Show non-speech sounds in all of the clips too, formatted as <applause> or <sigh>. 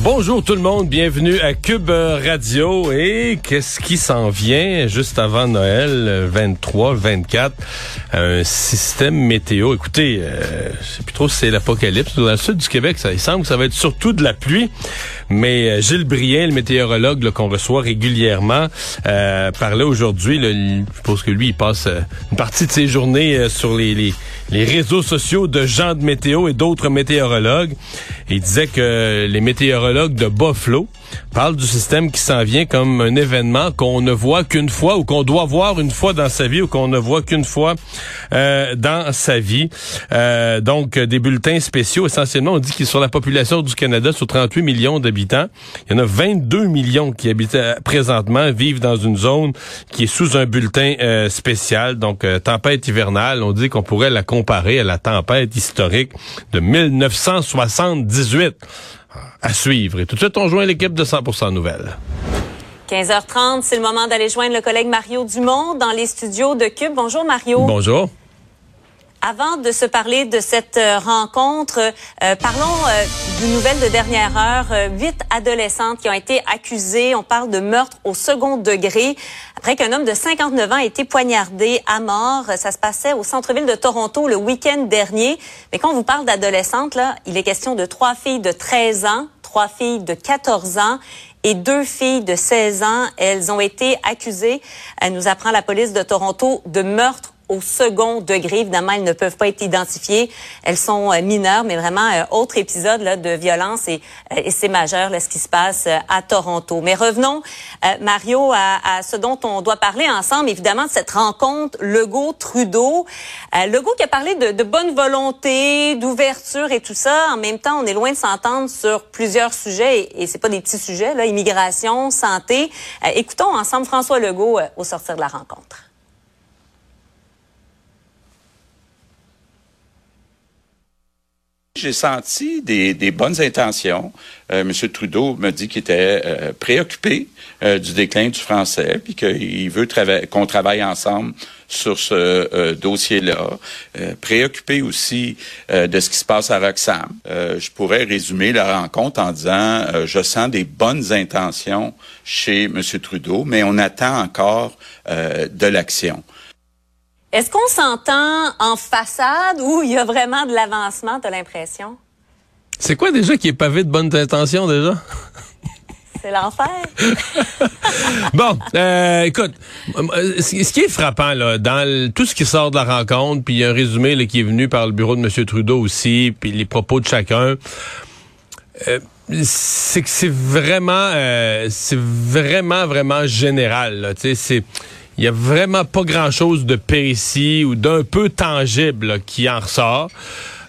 Bonjour tout le monde, bienvenue à Cube Radio. Et qu'est-ce qui s'en vient juste avant Noël, 23, 24? Un système météo. Écoutez, euh, je plus trop c'est l'apocalypse. Dans le sud du Québec, ça il semble que ça va être surtout de la pluie. Mais euh, Gilles Brien, le météorologue qu'on reçoit régulièrement, euh, parlait aujourd'hui. Je suppose que lui, il passe euh, une partie de ses journées sur les, les, réseaux sociaux de gens de météo et d'autres météorologues. Il disait que les météorologues de Buffalo parlent du système qui s'en vient comme un événement qu'on ne voit qu'une fois ou qu'on doit voir une fois dans sa vie ou qu'on ne voit qu'une fois euh, dans sa vie. Euh, donc, des bulletins spéciaux. Essentiellement, on dit que sur la population du Canada, sur 38 millions d'habitants, il y en a 22 millions qui habitent euh, présentement, vivent dans une zone qui est sous un bulletin euh, spécial. Donc, euh, tempête hivernale, on dit qu'on pourrait la comparer à la tempête historique de 1978 à suivre. Et tout de suite, on joint l'équipe de 100% Nouvelles. 15h30, c'est le moment d'aller joindre le collègue Mario Dumont dans les studios de Cube. Bonjour Mario. Bonjour. Avant de se parler de cette euh, rencontre, euh, parlons euh, d'une nouvelle de dernière heure. Huit adolescentes qui ont été accusées, on parle de meurtre au second degré, après qu'un homme de 59 ans ait été poignardé à mort. Ça se passait au centre-ville de Toronto le week-end dernier. Mais quand on vous parle d'adolescentes, là, il est question de trois filles de 13 ans, trois filles de 14 ans et deux filles de 16 ans. Elles ont été accusées, nous apprend la police de Toronto, de meurtre au second degré. Évidemment, elles ne peuvent pas être identifiées. Elles sont euh, mineures, mais vraiment euh, autre épisode là, de violence et, euh, et c'est majeur là, ce qui se passe euh, à Toronto. Mais revenons, euh, Mario, à, à, ce dont on doit parler ensemble, évidemment, de cette rencontre Legault-Trudeau. Euh, Legault qui a parlé de, de bonne volonté, d'ouverture et tout ça. En même temps, on est loin de s'entendre sur plusieurs sujets et, et c'est pas des petits sujets, là, immigration, santé. Écoutons ensemble François Legault au sortir de la rencontre. J'ai senti des, des, bonnes intentions. Euh, M. Trudeau me dit qu'il était euh, préoccupé euh, du déclin du français, puis qu'il veut trava qu'on travaille ensemble sur ce euh, dossier-là. Euh, préoccupé aussi euh, de ce qui se passe à Roxham. je pourrais résumer la rencontre en disant je sens des bonnes intentions chez M. Trudeau, mais on attend encore de l'action. Est-ce qu'on s'entend en façade ou il y a vraiment de l'avancement, t'as l'impression? C'est quoi déjà qui est pavé de bonnes intentions déjà? C'est l'enfer. <laughs> bon, euh, écoute, ce qui est frappant là, dans le, tout ce qui sort de la rencontre, puis il y a un résumé là, qui est venu par le bureau de M. Trudeau aussi, puis les propos de chacun. Euh, c'est que c'est vraiment, euh, c'est vraiment, vraiment général. Tu sais, c'est il y a vraiment pas grand-chose de précis ou d'un peu tangible qui en ressort.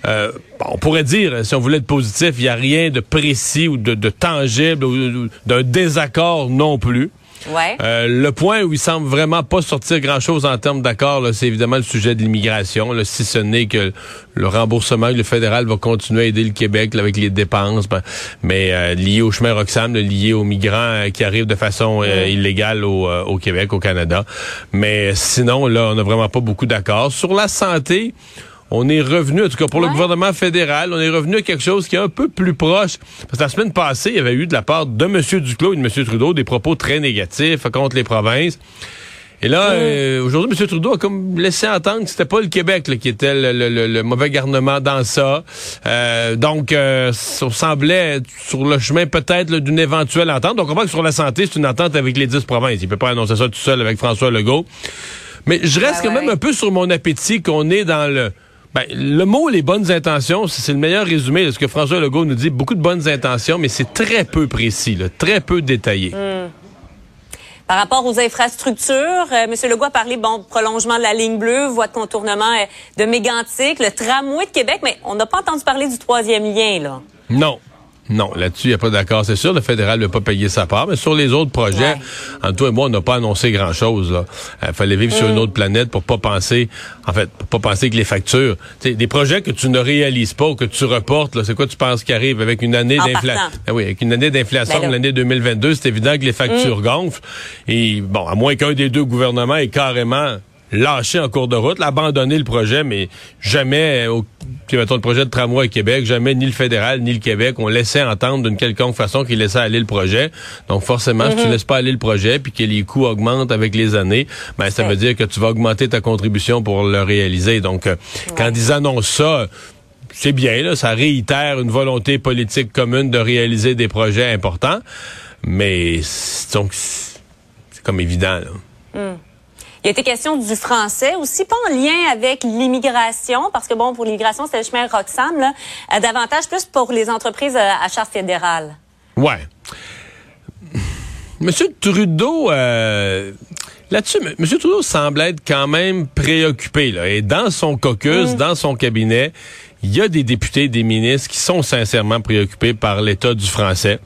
Euh, on pourrait dire, si on voulait être positif, il n'y a rien de précis ou de, tangible ou d'un désaccord non plus. Ouais. Euh, le point où il semble vraiment pas sortir grand-chose en termes d'accord, c'est évidemment le sujet de l'immigration. Si ce n'est que le remboursement que le fédéral va continuer à aider le Québec là, avec les dépenses, ben, mais euh, lié au chemin Roxham, lié aux migrants euh, qui arrivent de façon euh, illégale au, au Québec, au Canada. Mais sinon, là, on n'a vraiment pas beaucoup d'accord. Sur la santé, on est revenu, en tout cas pour Ouais. le gouvernement fédéral, on est revenu à quelque chose qui est un peu plus proche. Parce que la semaine passée, il y avait eu de la part de M. Duclos et de M. Trudeau des propos très négatifs contre les provinces. Et là, euh, aujourd'hui, M. Trudeau a comme laissé entendre que c'était pas le Québec là, qui était le, le- le- le mauvais garnement dans ça. Euh, donc, euh, ça semblait sur le chemin peut-être d'une éventuelle entente. Donc, on comprend que sur la santé, c'est une entente avec les dix provinces. Il peut pas annoncer ça tout seul avec François Legault. Mais je reste Ah quand même un peu sur mon appétit qu'on est dans le... Ben, le mot les bonnes intentions, c'est le meilleur résumé de ce que François Legault nous dit. Beaucoup de bonnes intentions, mais c'est très peu précis, là, très peu détaillé. Par rapport aux infrastructures, euh, M. Legault a parlé, bon, prolongement de la ligne bleue, voie de contournement euh, de Mégantic, le tramway de Québec, mais on n'a pas entendu parler du troisième lien, là. Non. Non, là-dessus, il n'y a pas d'accord. C'est sûr, le fédéral ne veut pas payer sa part, mais sur les autres projets, en toi et moi, on n'a pas annoncé grand-chose. Il fallait vivre sur une mm. autre planète pour pas penser, en fait, pour pas penser que les factures, des projets que tu ne réalises pas ou que tu reportes, c'est quoi tu penses qui arrive avec une année d'inflation? Ben oui, avec une année d'inflation ben l'année 2022, c'est évident que les factures mm. gonflent. Et bon, à moins qu'un des deux gouvernements ait carrément lâché en cours de route, abandonner le projet, mais jamais, au, mettons le projet de tramway à Québec, jamais ni le fédéral ni le Québec ont laissé entendre d'une quelconque façon qu'ils laissaient aller le projet. Donc forcément, si tu mhm. laisses pas aller le projet puis que les coûts augmentent avec les années, ben ça veut dire que tu vas augmenter ta contribution pour le réaliser. Donc euh, quand ils annoncent ça, c'est bien là, ça réitère une volonté politique commune de réaliser des projets importants, mais donc c'est comme évident là. Hmm. Il a été question du français aussi, pas en lien avec l'immigration, parce que bon, pour l'immigration, c'est le chemin Roxham, là, euh, davantage plus pour les entreprises euh, à charge fédérale. Ouais. Monsieur Trudeau, euh, là-dessus, Monsieur Trudeau semble être quand même préoccupé, là, et dans son caucus, mm. dans son cabinet, il y a des députés, des ministres qui sont sincèrement préoccupés par l'état du français.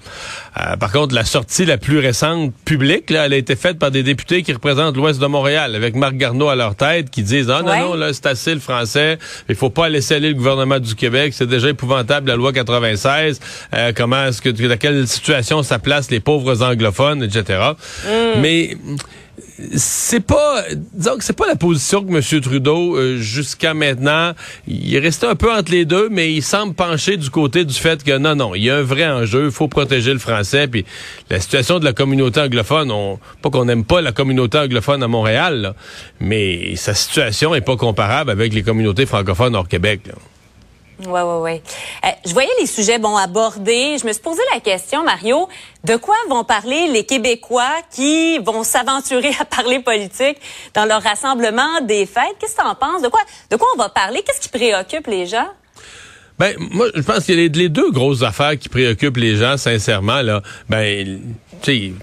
Euh, par contre, la sortie la plus récente publique, là, elle a été faite par des députés qui représentent l'Ouest de Montréal, avec Marc Garneau à leur tête, qui disent ah non non là c'est assez le français, il faut pas laisser aller le gouvernement du Québec, c'est déjà épouvantable la loi 96. Euh, comment est-ce que dans quelle situation ça place les pauvres anglophones, etc. Mm. Mais c'est pas disons que c'est pas la position que M. Trudeau euh, jusqu'à maintenant il est resté un peu entre les deux mais il semble pencher du côté du fait que non non il y a un vrai enjeu il faut protéger le français puis la situation de la communauté anglophone on pas qu'on n'aime pas la communauté anglophone à Montréal mais sa situation est pas comparable avec les communautés francophones hors Québec oui, oui, oui. je voyais les sujets bon abordés. Je me suis posé la question, Mario, de quoi vont parler les Québécois qui vont s'aventurer <laughs> à parler politique dans leur rassemblement des fêtes? Qu'est-ce que tu en penses? De quoi, de quoi on va parler? Qu'est-ce qui préoccupe les gens? Ben, moi, je pense qu'il y a les, deux grosses affaires qui préoccupent les gens, sincèrement, là. Ben,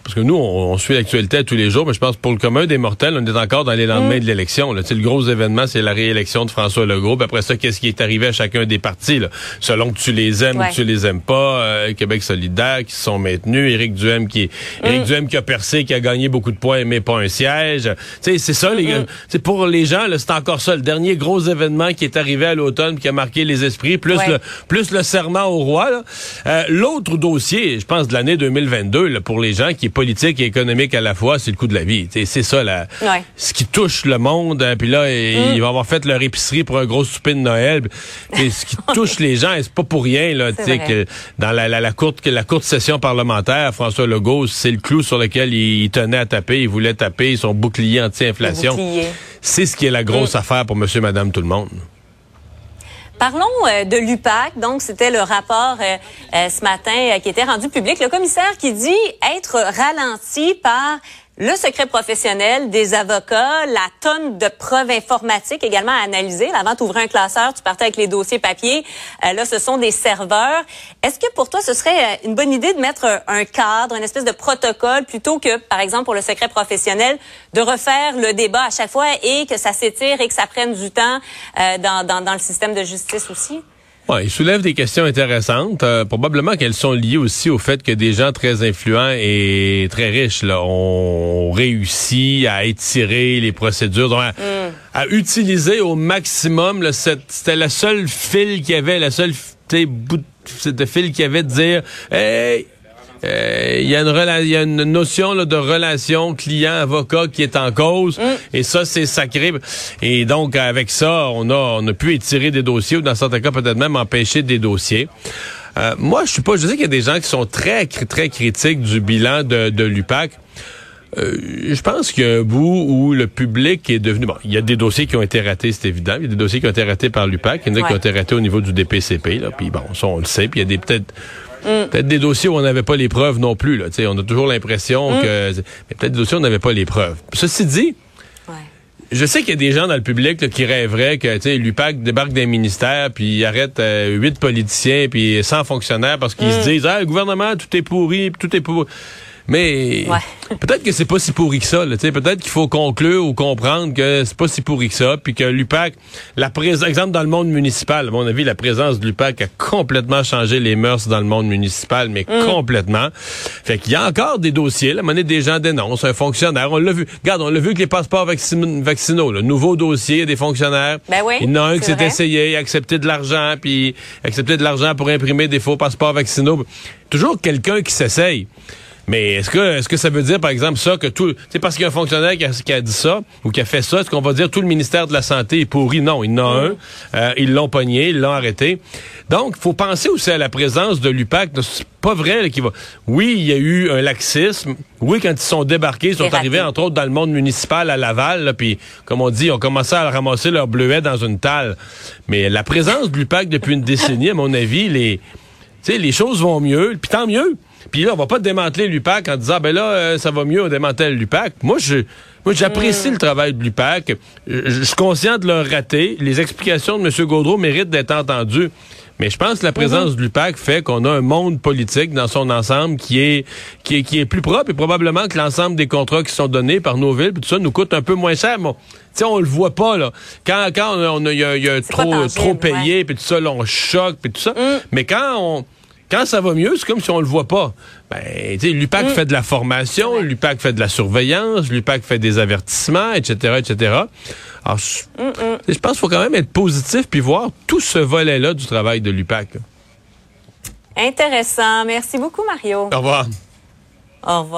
parce que nous, on, suit l'actualité tous les jours, mais je pense pour le commun des mortels, on est encore dans les lendemains mm. de l'élection. Le gros événement, c'est la réélection de François Legault. Puis après ça, qu'est-ce qui est arrivé à chacun des partis, là? selon que tu les aimes ou que tu les aimes pas. Euh, Québec solidaire qui se sont maintenus, Éric Duhem qui mm. Éric Duhem qui a percé, qui a gagné beaucoup de points, mais pas un siège. c'est ça, les gars. C'est pour les gens, c'est encore ça, le dernier gros événement qui est arrivé à l'automne, qui a marqué les esprits, plus le plus le serment au roi. Euh, l'autre dossier, je pense, de l'année 2022, là, pour les gens qui est politique et économique à la fois, c'est le coût de la vie. C'est ça, ce qui touche le monde. Hein, puis là, mm. ils vont avoir fait leur épicerie pour un gros souper de Noël. Et ce qui <laughs> touche les gens, c'est pas pour rien là, que dans la, la, la, courte la courte session parlementaire, François Legault, c'est le clou sur lequel il, tenait à taper. Il voulait taper son bouclier anti-inflation. C'est ce qui est la grosse mm. affaire pour Monsieur, Madame, tout le monde. Parlons euh, de l'UPAC. Donc, c'était le rapport euh, euh, ce matin qui était rendu public. Le commissaire qui dit être ralenti par le secret professionnel des avocats, la tonne de preuves informatiques également à analyser. Avant d'ouvrir un classeur, tu partais avec les dossiers papier. Euh, là, ce sont des serveurs. Est-ce que pour toi, ce serait euh, une bonne idée de mettre un, cadre, une espèce de protocole, plutôt que, par exemple, pour le secret professionnel, de refaire le débat à chaque fois et que ça s'étire et que ça prenne du temps euh, dans, dans, dans le système de justice aussi? Ouais, il soulève des questions intéressantes. Euh, probablement qu'elles sont liées aussi au fait que des gens très influents et très riches là, ont réussi à étirer les procédures, à, mm. à, utiliser au maximum. C'était la seule fil qu'il y avait, la seule bout de fil qu'il y avait de dire Hey, euh, il y, a une y a une notion là, de relation client-avocat qui est en cause. Mm. Et ça, c'est sacré. Et donc, avec ça, on a, on a pu étirer des dossiers ou dans certains cas, peut-être même empêcher des dossiers. Euh, moi, je suis pas. Je sais qu'il y a des gens qui sont très, très critiques du bilan de, de l'UPAC. Euh, je pense qu'il y a un bout où le public est devenu... Bon, il y a des dossiers qui ont été ratés, c'est évident. Il y a des dossiers qui ont été ratés par l'UPAC. Il y en a qui ont été ratés au niveau du DPCP. Là. Puis bon, ça, on le sait. Puis il y a des peut-être Mm. Peut-être des dossiers où on n'avait pas les preuves non plus. Là. on a toujours l'impression mm. que... Mais peut-être des dossiers où on n'avait pas les preuves. Ceci dit, je sais qu'il y a des gens dans le public qui rêveraient que l'UPAC débarque d'un ministère puis il arrête euh, huit politiciens puis 100 fonctionnaires parce qu'ils se mm. disent ah, le gouvernement, tout est pourri, tout est pourri. Mais peut-être que c'est pas si pourri que ça. Peut-être qu'il faut conclure ou comprendre que c'est pas si pourri que ça, puis que l'UPAC, la présence, exemple dans le monde municipal, à mon avis, la présence de l'UPAC a complètement changé les mœurs dans le monde municipal, mais mm. complètement. Fait qu'il y a encore des dossiers. La monnaie des gens dénoncent un fonctionnaire. On l'a vu. Regarde, on l'a vu que les passeports vaccinaux, le nouveau dossier des fonctionnaires. Ben oui, il y en a un qui s'est essayé, accepté de l'argent, puis accepté de l'argent pour imprimer des faux passeports vaccinaux. Toujours quelqu'un qui s'essaye. Mais est-ce que est-ce que ça veut dire, par exemple, ça, que tout. C'est parce qu'il y a un fonctionnaire qui a, dit ça ou qui a fait ça, est-ce qu'on va dire tout le ministère de la Santé est pourri? Non, il y en a un. Euh, ils l'ont pogné, ils l'ont arrêté. Donc, il faut penser aussi à la présence de l'UPAC. C'est pas vrai qu'il va. Oui, il y a eu un laxisme. Oui, quand ils sont débarqués, ils sont arrivés, entre autres, dans le monde municipal à Laval, puis, comme on dit, ils ont commencé à ramasser leur bleuet dans une talle. Mais la présence de l'UPAC depuis une décennie, à mon avis, les. les choses vont mieux, puis tant mieux. Puis là, on va pas démanteler l'UPAC en disant, ben là, euh, ça va mieux, on démantèle l'UPAC. Moi, je, moi, j'apprécie hmm. le travail de l'UPAC. Je, suis conscient de leur rater. Les explications de M. Gaudreau méritent d'être entendues. Mais je pense que la présence mhm. de l'UPAC fait qu'on a un monde politique dans son ensemble qui est, qui est, qui est plus propre et probablement que l'ensemble des contrats qui sont donnés par nos villes, tout ça nous coûte un peu moins cher. Bon, sais, on le voit pas, là. Quand, quand on a, y a, y a trop, trop payé, puis tout ça, là, on choque, puis tout ça. Mm. Mais quand on quand ça va mieux, c'est comme si on le voit pas. Ben, l'UPAC mm. fait de la formation, l'UPAC fait de la surveillance, l'UPAC fait des avertissements, etc., etc. Alors, je, je pense qu'il faut quand même être positif puis voir tout ce volet-là du travail de l'UPAC. Intéressant. Merci beaucoup, Mario. Au revoir. Au revoir.